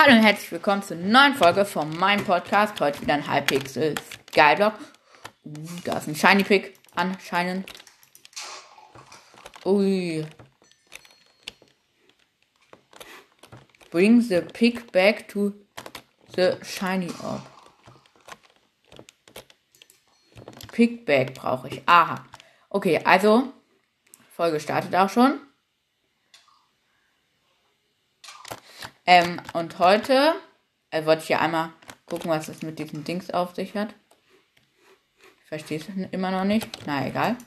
Hallo und herzlich willkommen zur neuen Folge von meinem Podcast. Heute wieder ein Hypixel Skyblock. Uh, da ist ein Shiny Pick anscheinend. Ui. Bring the pick back to the shiny orb. Pick back brauche ich. Aha. Okay, also Folge startet auch schon. Ähm, und heute äh, wollte ich ja einmal gucken, was es mit diesen Dings auf sich hat. Ich verstehe es immer noch nicht. Na egal.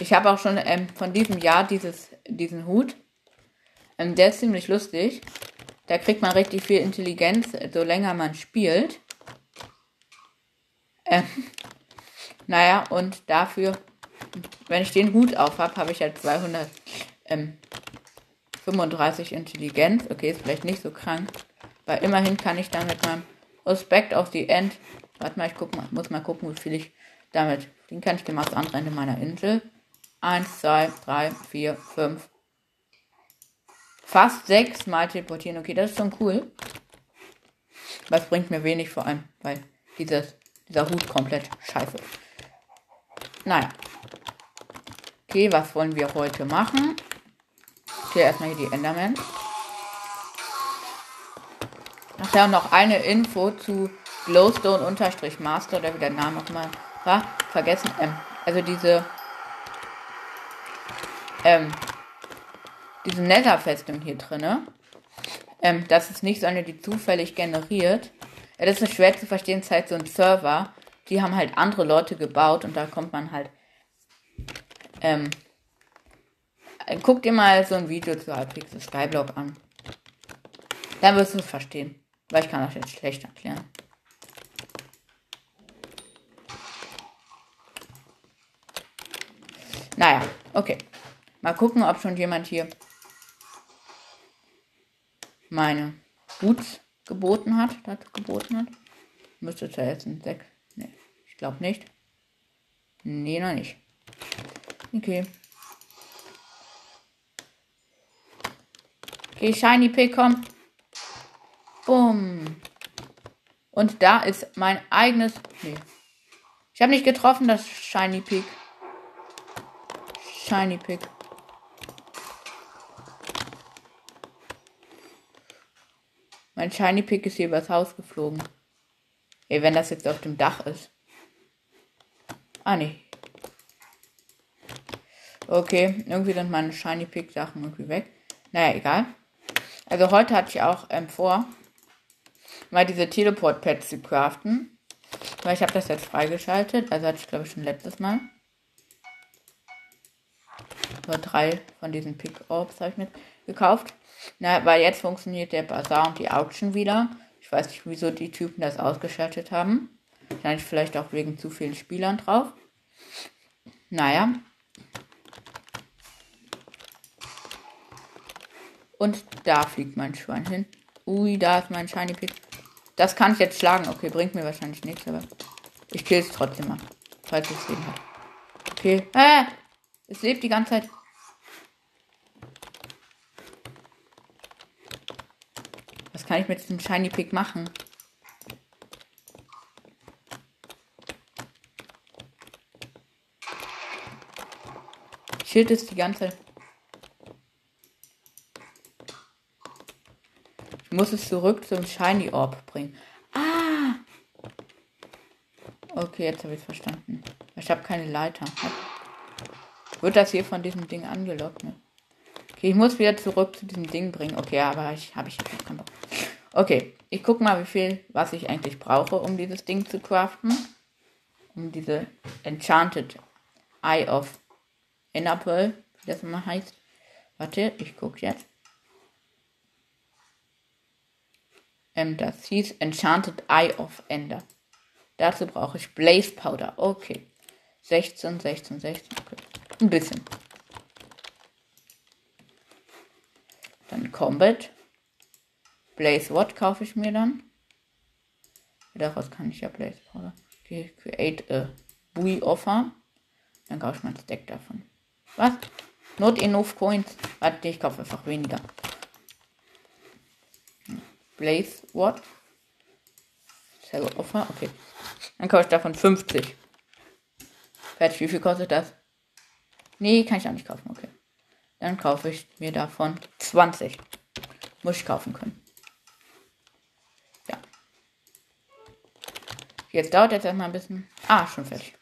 Ich habe auch schon ähm, von diesem Jahr dieses, diesen Hut. Ähm, der ist ziemlich lustig. Da kriegt man richtig viel Intelligenz, so länger man spielt. Ähm, naja, und dafür, wenn ich den Hut auf habe, habe ich halt 200 ähm, 35 Intelligenz. Okay, ist vielleicht nicht so krank. Weil immerhin kann ich dann mit meinem Respekt auf die End. Warte mal, ich guck mal, muss mal gucken, wie viel ich damit. Den kann ich dem aus andere Ende meiner Insel. 1, 2, 3, 4, 5. Fast 6 Mal teleportieren. Okay, das ist schon cool. Was bringt mir wenig vor allem, weil dieses, dieser Hut komplett scheiße ist. Naja. Okay, was wollen wir heute machen? Hier erstmal hier die Enderman. Ach ja, noch eine Info zu Glowstone-Master, oder wie der Name nochmal war. Vergessen. Ähm, also diese. Ähm, diese Nether-Festung hier drinne. Ähm, das ist nicht so eine, die zufällig generiert. Ja, das ist schwer zu verstehen, es ist halt so ein Server. Die haben halt andere Leute gebaut und da kommt man halt ähm, Guck dir mal so ein Video zu Hypixel Skyblock an. Dann wirst du es verstehen. Weil ich kann das jetzt schlecht erklären. Naja, okay. Mal gucken, ob schon jemand hier meine Boots geboten hat. Dazu geboten hat. Müsste jetzt ein 6. Nee, ich glaube nicht. Nee, noch nicht. Okay. Okay, Shiny Pick, komm. Bumm. Und da ist mein eigenes. Nee. Ich habe nicht getroffen, das Shiny Pick. Shiny Pick. Mein Shiny Pick ist hier übers Haus geflogen. Ey, wenn das jetzt auf dem Dach ist. Ah, nee. Okay, irgendwie sind meine Shiny Pick Sachen irgendwie weg. Naja, egal. Also heute hatte ich auch ähm, vor, mal diese Teleport-Pads zu craften. Weil ich habe das jetzt freigeschaltet. Also hatte ich glaube ich schon letztes Mal. Nur drei von diesen Pick-Orbs habe ich mir gekauft. Na, weil jetzt funktioniert der Bazaar und die Auction wieder. Ich weiß nicht, wieso die Typen das ausgeschaltet haben. Vielleicht auch wegen zu vielen Spielern drauf. Naja, Und da fliegt mein Schwein hin. Ui, da ist mein Shiny Pick. Das kann ich jetzt schlagen. Okay, bringt mir wahrscheinlich nichts, aber ich kill es trotzdem mal. Falls es Leben hat. Okay. Äh, es lebt die ganze Zeit. Was kann ich mit diesem Shiny Pick machen? Schild ist die ganze Zeit. Muss es zurück zum Shiny Orb bringen. Ah! Okay, jetzt habe ich es verstanden. Ich habe keine Leiter. Wird das hier von diesem Ding angelockt? Ne? Okay, ich muss wieder zurück zu diesem Ding bringen. Okay, aber ich habe ich jetzt keinen Bock. Okay, ich gucke mal, wie viel, was ich eigentlich brauche, um dieses Ding zu craften. Um diese Enchanted Eye of Inapple, wie das immer heißt. Warte, ich gucke jetzt. Ähm, das hieß Enchanted Eye of Ender. Dazu brauche ich Blaze Powder. Okay. 16, 16, 16. Okay. Ein bisschen. Dann Combat. Blaze What kaufe ich mir dann. Daraus kann ich ja Blaze Powder. Okay, create a Bui Offer. Dann kaufe ich mein Stack davon. Was? Not enough Coins. Warte, ich kaufe einfach weniger. Blaze What? Sell Offer, okay. Dann kaufe ich davon 50. Fertig, wie viel kostet das? Nee, kann ich auch nicht kaufen, okay. Dann kaufe ich mir davon 20. Muss ich kaufen können. Ja. Jetzt dauert jetzt erstmal ein bisschen. Ah, schon fertig.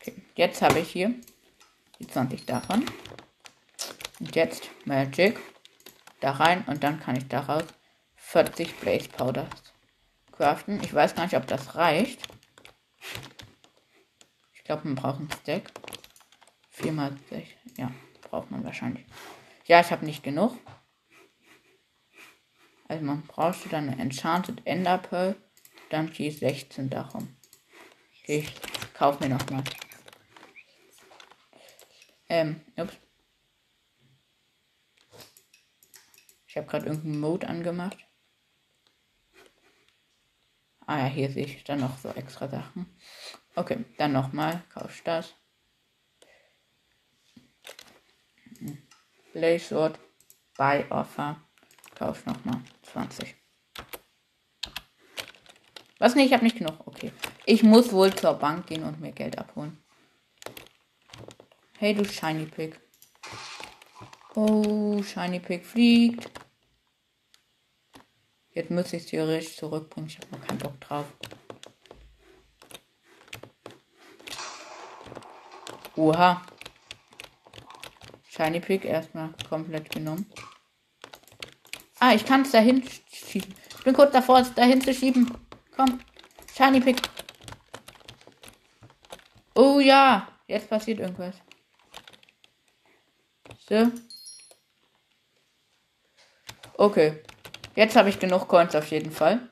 Okay, jetzt habe ich hier die 20 davon. Und jetzt Magic da rein und dann kann ich daraus 40 Blaze Powders craften. Ich weiß gar nicht, ob das reicht. Ich glaube, man braucht einen Stack. 4 mal 6. Ja, braucht man wahrscheinlich. Ja, ich habe nicht genug. Also man braucht dann eine Enchanted Ender Pearl. Dann die 16 darum. Ich kaufe mir nochmal. Ähm, ups. Ich habe gerade irgendeinen Mode angemacht. Ah ja, hier sehe ich dann noch so extra Sachen. Okay, dann nochmal. Kauf das. Blaze Sword. Buy Offer. Kauf nochmal 20. Was nicht? Ich habe nicht genug. Okay. Ich muss wohl zur Bank gehen und mir Geld abholen. Hey, du Shiny Pig. Oh, Shiny Pig fliegt. Jetzt müsste ich es theoretisch zurückbringen. Ich habe noch keinen Bock drauf. Oha. Shiny Pick erstmal komplett genommen. Ah, ich kann es dahin schieben. Ich bin kurz davor, es dahin zu schieben. Komm. Shiny Pick. Oh ja. Jetzt passiert irgendwas. So. Okay. Jetzt habe ich genug Coins auf jeden Fall.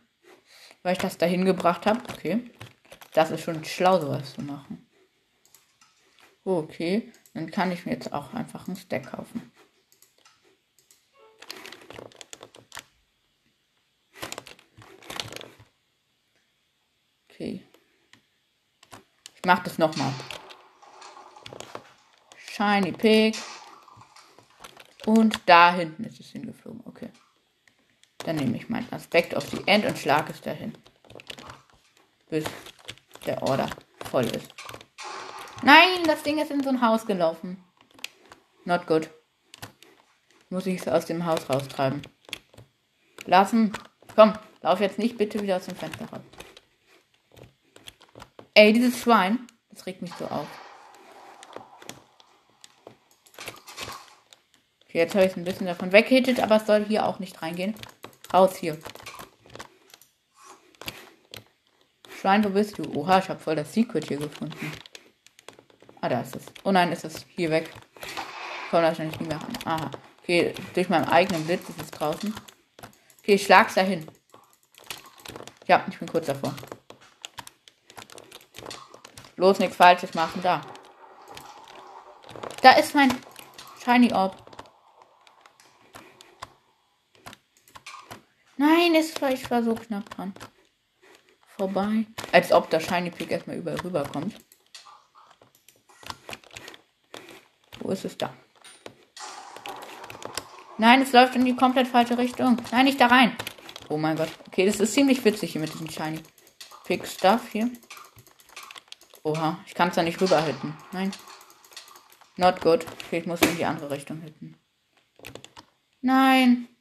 Weil ich das dahin gebracht habe. Okay. Das ist schon schlau, sowas zu machen. Okay. Dann kann ich mir jetzt auch einfach einen Stack kaufen. Okay. Ich mache das nochmal. Shiny Pig. Und da hinten ist es. Dann nehme ich meinen Aspekt auf die End und schlage es dahin. Bis der Order voll ist. Nein, das Ding ist in so ein Haus gelaufen. Not good. Muss ich es aus dem Haus raustreiben. Lassen. Komm, lauf jetzt nicht bitte wieder aus dem Fenster raus. Ey, dieses Schwein. Das regt mich so auf. Okay, jetzt habe ich es ein bisschen davon weghittet, aber es soll hier auch nicht reingehen. Raus hier. Schwein, wo bist du? Oha, ich habe voll das Secret hier gefunden. Ah, da ist es. Oh nein, ist es hier weg. Kommt wahrscheinlich nicht mehr ran. Aha. Okay, durch meinen eigenen Blitz ist es draußen. Okay, ich schlag's dahin. Ja, ich bin kurz davor. Los, nichts Falsches machen. Da. Da ist mein Shiny Orb. Nein, es war, ich war so knapp dran. Vorbei. Als ob der Shiny Pick erstmal überall rüberkommt. Wo ist es da? Nein, es läuft in die komplett falsche Richtung. Nein, nicht da rein. Oh mein Gott. Okay, das ist ziemlich witzig hier mit diesem Shiny Pick Stuff hier. Oha, ich kann es da nicht rüber hitten. Nein. Not good. Okay, ich muss in die andere Richtung hitten. Nein.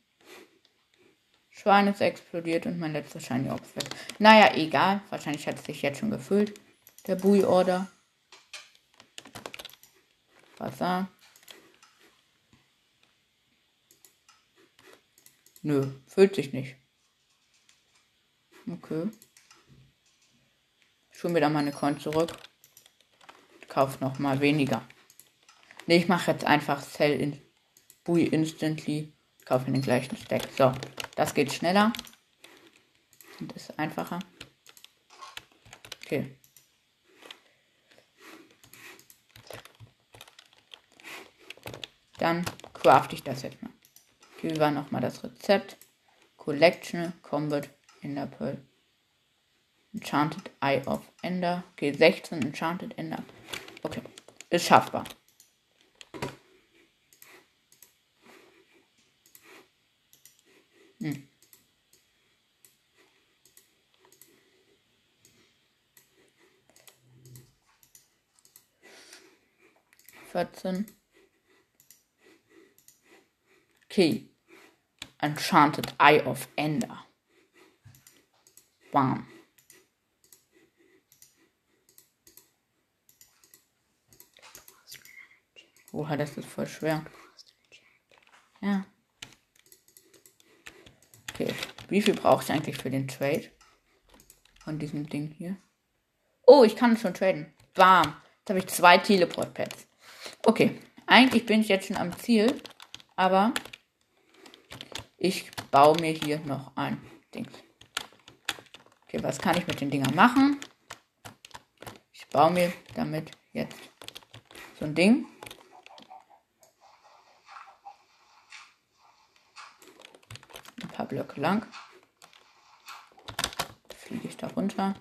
Schwein ist explodiert und mein letzter Shiny Ops weg. Naja, egal. Wahrscheinlich hat es sich jetzt schon gefüllt. Der Bui Order. Wasser. Nö, füllt sich nicht. Okay. Schon wieder meine Coin zurück. Kauf noch mal weniger. Ne, ich mache jetzt einfach Sell in Bui instantly. Kaufe den gleichen Stack. So. Das geht schneller. Und ist einfacher. Okay. Dann craft ich das jetzt mal. Hier war nochmal das Rezept. Collection, Combat, Ender Pearl. Enchanted Eye of Ender. Okay, 16 Enchanted Ender. Okay, ist schaffbar. Hm. 14. Okay. Enchanted Eye of Ender. Bam. Oha, das ist voll schwer. Ja. Okay. Wie viel brauche ich eigentlich für den Trade? Von diesem Ding hier. Oh, ich kann schon traden. Bam. Jetzt habe ich zwei Teleport-Pads. Okay. Eigentlich bin ich jetzt schon am Ziel. Aber ich baue mir hier noch ein Ding. Okay, was kann ich mit den Dingern machen? Ich baue mir damit jetzt so ein Ding. Ein paar Blöcke lang. Fliege ich da runter.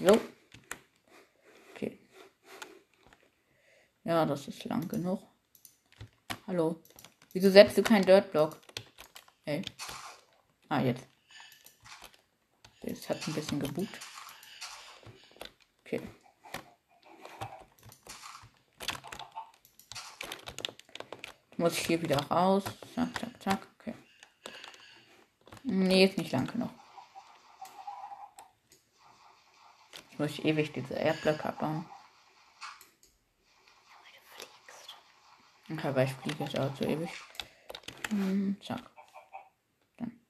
So. Okay. Ja, das ist lang genug. Hallo. Wieso setzt du keinen Dirtblock? Hey. Ah, jetzt. Das hat ein bisschen gebucht. Okay. Muss ich hier wieder raus. Zack, zack, zack. Okay. Nee, ist nicht lang genug. Jetzt muss ich ewig diese Erdblöcke abbauen. Weil ich fliege jetzt auch so ewig. Hm, zack. Dann.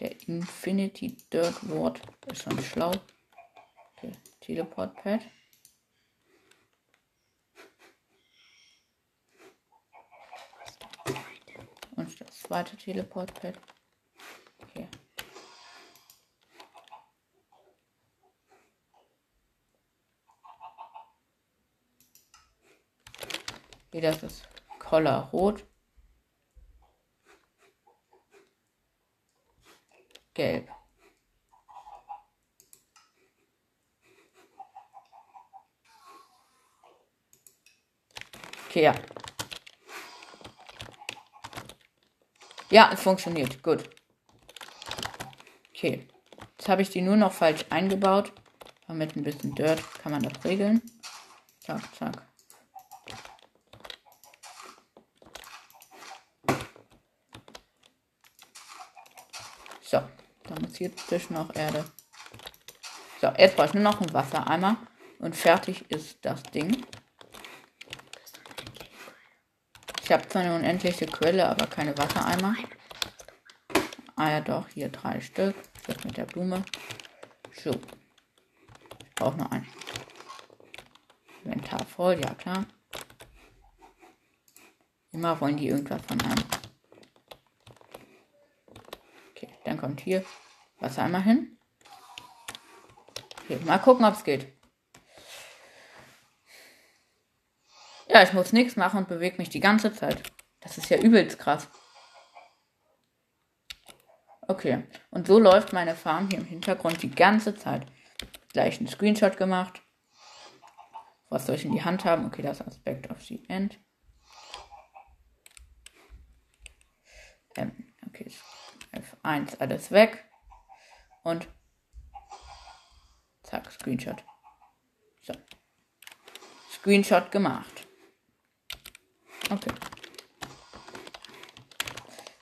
Der Infinity Dirt Ward ist schon schlau. Okay, Teleport Pad. Und das zweite Teleport Pad. Okay. Hier, das ist Collar rot. Gelb. Okay, ja. Ja, es funktioniert. Gut. Okay. Jetzt habe ich die nur noch falsch eingebaut. Aber mit ein bisschen Dirt kann man das regeln. Zack, zack. So, da muss hier zwischen noch Erde. So, jetzt brauche ich nur noch einen Wassereimer und fertig ist das Ding. Ich habe zwar eine unendliche Quelle, aber keine Wassereimer. Ah ja, doch, hier drei Stück. Das mit der Blume. So. Ich brauche noch einen. Inventar voll, ja klar. Immer wollen die irgendwas von einem. Dann kommt hier Wasser einmal hin. Okay, mal gucken, ob es geht. Ja, ich muss nichts machen und bewege mich die ganze Zeit. Das ist ja übelst krass. Okay, und so läuft meine Farm hier im Hintergrund die ganze Zeit. Gleich einen Screenshot gemacht. Was soll ich in die Hand haben? Okay, das Aspekt of the End. Ähm, okay, F1 alles weg. Und zack, Screenshot. So. Screenshot gemacht. Okay.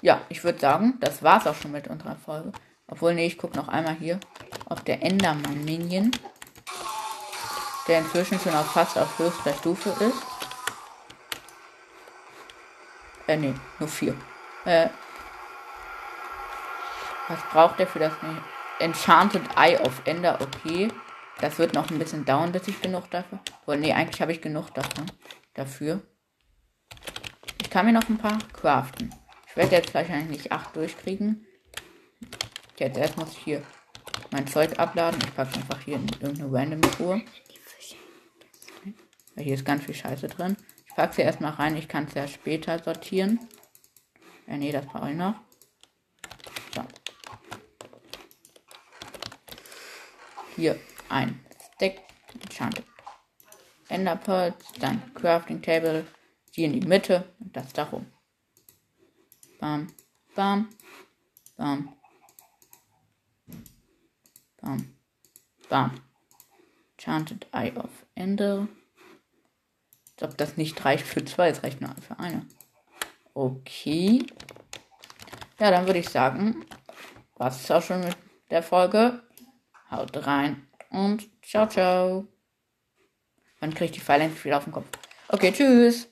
Ja, ich würde sagen, das war's auch schon mit unserer Folge. Obwohl, nee, ich gucke noch einmal hier, ob der Enderman Minion, der inzwischen schon auf fast auf höchster Stufe ist. Äh, nee, nur vier. Äh, was braucht er für das Enchanted Eye of Ender? Okay. Das wird noch ein bisschen dauern, bis ich genug dafür. Oh, nee, eigentlich habe ich genug davon. Dafür. Ich kann mir noch ein paar craften. Ich werde jetzt wahrscheinlich nicht acht durchkriegen. Jetzt erst muss ich hier mein Zeug abladen. Ich packe einfach hier in irgendeine random Truhe. Hier ist ganz viel Scheiße drin. Ich packe sie erstmal rein. Ich kann es ja später sortieren. Ja, nee, das brauche ich noch. Hier ein Stack Enchanted Ender Pearls, dann Crafting Table, die in die Mitte und das darum. Bam, bam, bam, bam, bam. Enchanted Eye of Ender. Als ob das nicht reicht für zwei, es reicht nur für eine. Okay. Ja, dann würde ich sagen, was ist auch schon mit der Folge. Haut rein und ciao, ciao. Wann kriege ich die Pfeile endlich wieder auf den Kopf? Okay, tschüss.